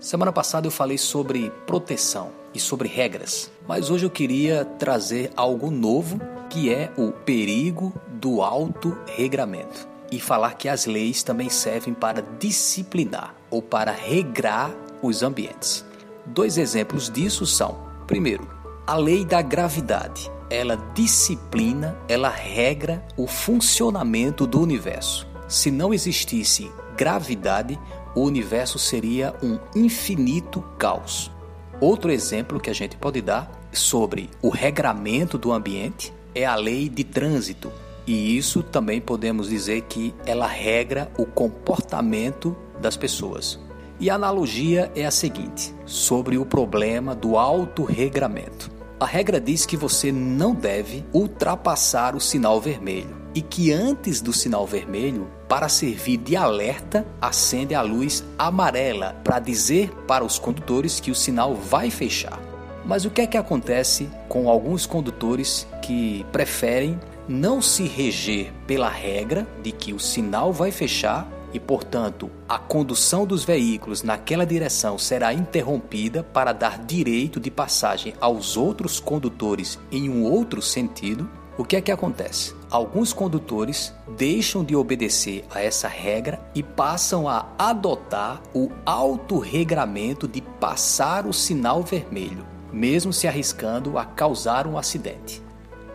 Semana passada eu falei sobre proteção e sobre regras, mas hoje eu queria trazer algo novo que é o perigo do auto-regramento e falar que as leis também servem para disciplinar ou para regrar os ambientes. Dois exemplos disso são: primeiro, a lei da gravidade. Ela disciplina, ela regra o funcionamento do universo. Se não existisse gravidade, o universo seria um infinito caos. Outro exemplo que a gente pode dar sobre o regramento do ambiente é a lei de trânsito. E isso também podemos dizer que ela regra o comportamento das pessoas. E a analogia é a seguinte: sobre o problema do autorregramento. A regra diz que você não deve ultrapassar o sinal vermelho e que antes do sinal vermelho, para servir de alerta, acende a luz amarela para dizer para os condutores que o sinal vai fechar. Mas o que é que acontece com alguns condutores que preferem não se reger pela regra de que o sinal vai fechar e, portanto, a condução dos veículos naquela direção será interrompida para dar direito de passagem aos outros condutores em um outro sentido, o que é que acontece? Alguns condutores deixam de obedecer a essa regra e passam a adotar o autorregramento de passar o sinal vermelho, mesmo se arriscando a causar um acidente.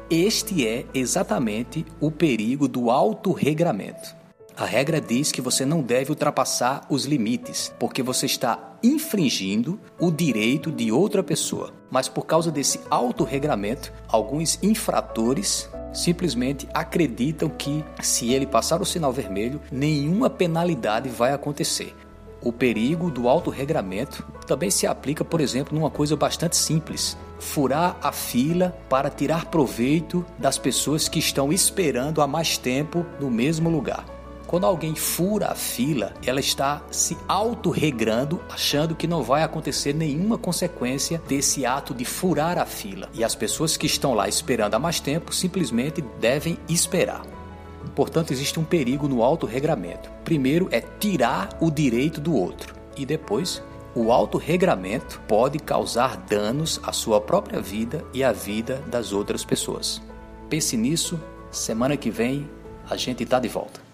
Este é exatamente o perigo do autorregramento. A regra diz que você não deve ultrapassar os limites, porque você está infringindo o direito de outra pessoa. Mas por causa desse autorregramento, alguns infratores simplesmente acreditam que se ele passar o sinal vermelho, nenhuma penalidade vai acontecer. O perigo do autorregramento também se aplica, por exemplo, numa coisa bastante simples: furar a fila para tirar proveito das pessoas que estão esperando há mais tempo no mesmo lugar. Quando alguém fura a fila, ela está se autorregrando, achando que não vai acontecer nenhuma consequência desse ato de furar a fila. E as pessoas que estão lá esperando há mais tempo simplesmente devem esperar. Portanto, existe um perigo no autorregramento. Primeiro é tirar o direito do outro e depois o autorregramento pode causar danos à sua própria vida e à vida das outras pessoas. Pense nisso, semana que vem a gente está de volta.